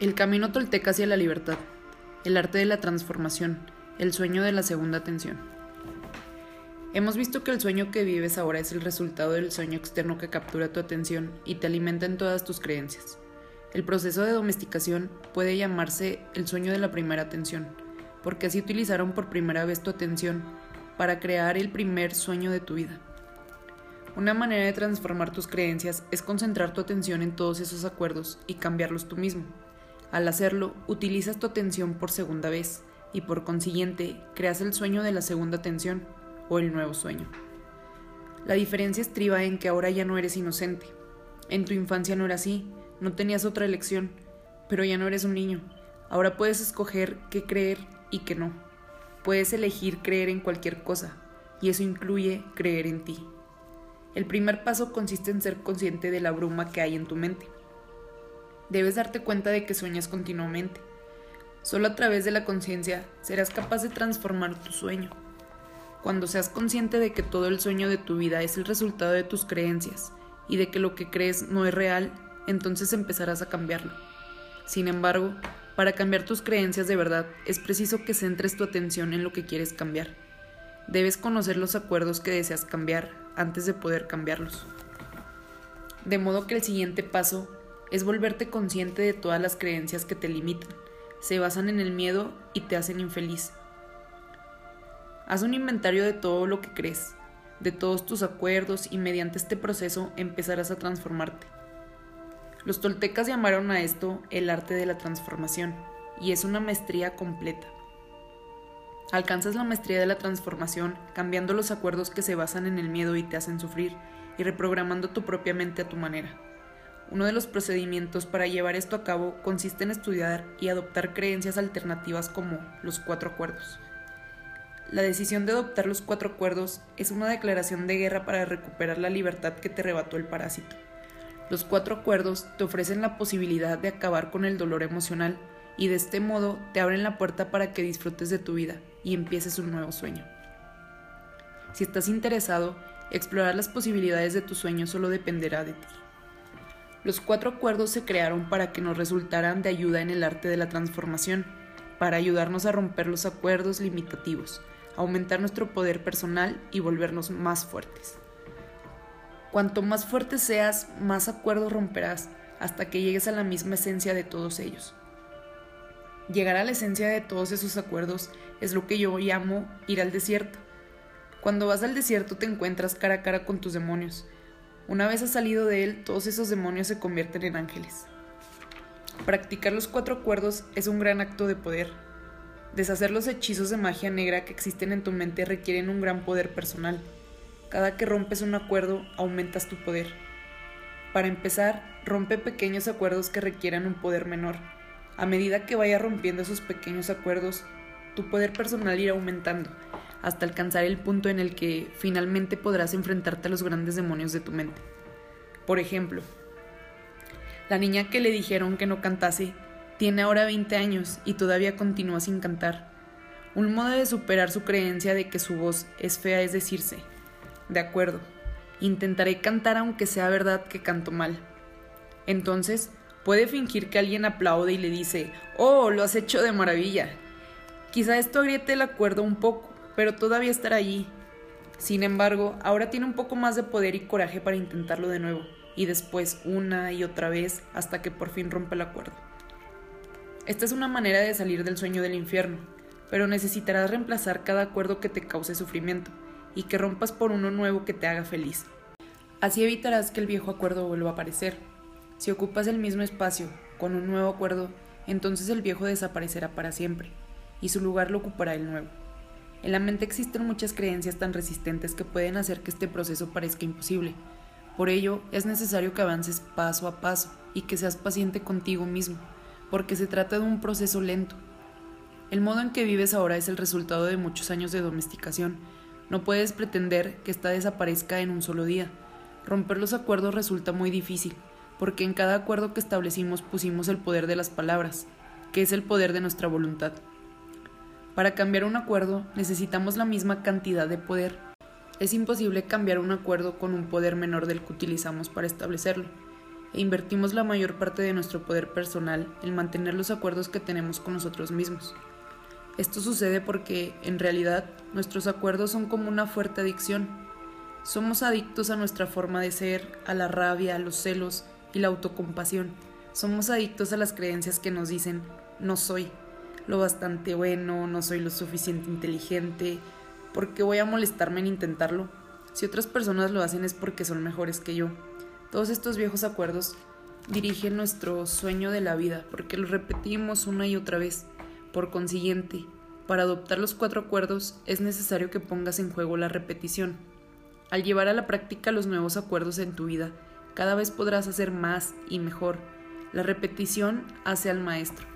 El camino tolteca hacia la libertad, el arte de la transformación, el sueño de la segunda atención. Hemos visto que el sueño que vives ahora es el resultado del sueño externo que captura tu atención y te alimenta en todas tus creencias. El proceso de domesticación puede llamarse el sueño de la primera atención, porque así utilizaron por primera vez tu atención para crear el primer sueño de tu vida. Una manera de transformar tus creencias es concentrar tu atención en todos esos acuerdos y cambiarlos tú mismo. Al hacerlo, utilizas tu atención por segunda vez y por consiguiente creas el sueño de la segunda atención o el nuevo sueño. La diferencia estriba en que ahora ya no eres inocente. En tu infancia no era así, no tenías otra elección, pero ya no eres un niño. Ahora puedes escoger qué creer y qué no. Puedes elegir creer en cualquier cosa, y eso incluye creer en ti. El primer paso consiste en ser consciente de la bruma que hay en tu mente. Debes darte cuenta de que sueñas continuamente. Solo a través de la conciencia serás capaz de transformar tu sueño. Cuando seas consciente de que todo el sueño de tu vida es el resultado de tus creencias y de que lo que crees no es real, entonces empezarás a cambiarlo. Sin embargo, para cambiar tus creencias de verdad es preciso que centres tu atención en lo que quieres cambiar. Debes conocer los acuerdos que deseas cambiar antes de poder cambiarlos. De modo que el siguiente paso es volverte consciente de todas las creencias que te limitan, se basan en el miedo y te hacen infeliz. Haz un inventario de todo lo que crees, de todos tus acuerdos y mediante este proceso empezarás a transformarte. Los toltecas llamaron a esto el arte de la transformación y es una maestría completa. Alcanzas la maestría de la transformación cambiando los acuerdos que se basan en el miedo y te hacen sufrir y reprogramando tu propia mente a tu manera. Uno de los procedimientos para llevar esto a cabo consiste en estudiar y adoptar creencias alternativas como los cuatro acuerdos. La decisión de adoptar los cuatro acuerdos es una declaración de guerra para recuperar la libertad que te arrebató el parásito. Los cuatro acuerdos te ofrecen la posibilidad de acabar con el dolor emocional y de este modo te abren la puerta para que disfrutes de tu vida y empieces un nuevo sueño. Si estás interesado, explorar las posibilidades de tu sueño solo dependerá de ti. Los cuatro acuerdos se crearon para que nos resultaran de ayuda en el arte de la transformación, para ayudarnos a romper los acuerdos limitativos, aumentar nuestro poder personal y volvernos más fuertes. Cuanto más fuerte seas, más acuerdos romperás hasta que llegues a la misma esencia de todos ellos. Llegar a la esencia de todos esos acuerdos es lo que yo llamo ir al desierto. Cuando vas al desierto te encuentras cara a cara con tus demonios, una vez has salido de él, todos esos demonios se convierten en ángeles. Practicar los cuatro acuerdos es un gran acto de poder. Deshacer los hechizos de magia negra que existen en tu mente requieren un gran poder personal. Cada que rompes un acuerdo, aumentas tu poder. Para empezar, rompe pequeños acuerdos que requieran un poder menor. A medida que vayas rompiendo esos pequeños acuerdos, tu poder personal irá aumentando hasta alcanzar el punto en el que finalmente podrás enfrentarte a los grandes demonios de tu mente. Por ejemplo, la niña que le dijeron que no cantase tiene ahora 20 años y todavía continúa sin cantar. Un modo de superar su creencia de que su voz es fea es decirse, de acuerdo, intentaré cantar aunque sea verdad que canto mal. Entonces, puede fingir que alguien aplaude y le dice, oh, lo has hecho de maravilla. Quizá esto agriete el acuerdo un poco, pero todavía estará allí. Sin embargo, ahora tiene un poco más de poder y coraje para intentarlo de nuevo, y después una y otra vez hasta que por fin rompe el acuerdo. Esta es una manera de salir del sueño del infierno, pero necesitarás reemplazar cada acuerdo que te cause sufrimiento y que rompas por uno nuevo que te haga feliz. Así evitarás que el viejo acuerdo vuelva a aparecer. Si ocupas el mismo espacio con un nuevo acuerdo, entonces el viejo desaparecerá para siempre, y su lugar lo ocupará el nuevo. En la mente existen muchas creencias tan resistentes que pueden hacer que este proceso parezca imposible. Por ello, es necesario que avances paso a paso y que seas paciente contigo mismo, porque se trata de un proceso lento. El modo en que vives ahora es el resultado de muchos años de domesticación. No puedes pretender que ésta desaparezca en un solo día. Romper los acuerdos resulta muy difícil, porque en cada acuerdo que establecimos pusimos el poder de las palabras, que es el poder de nuestra voluntad. Para cambiar un acuerdo necesitamos la misma cantidad de poder. Es imposible cambiar un acuerdo con un poder menor del que utilizamos para establecerlo. e invertimos la mayor parte de nuestro poder personal en mantener los acuerdos que tenemos con nosotros mismos. Esto sucede porque, en realidad, nuestros acuerdos son como una fuerte adicción. Somos adictos a nuestra forma de ser, a la rabia, a los celos y la autocompasión. Somos adictos a las creencias que nos dicen, no soy lo bastante bueno, no soy lo suficiente inteligente, ¿por qué voy a molestarme en intentarlo? Si otras personas lo hacen es porque son mejores que yo. Todos estos viejos acuerdos dirigen nuestro sueño de la vida, porque los repetimos una y otra vez. Por consiguiente, para adoptar los cuatro acuerdos es necesario que pongas en juego la repetición. Al llevar a la práctica los nuevos acuerdos en tu vida, cada vez podrás hacer más y mejor. La repetición hace al maestro.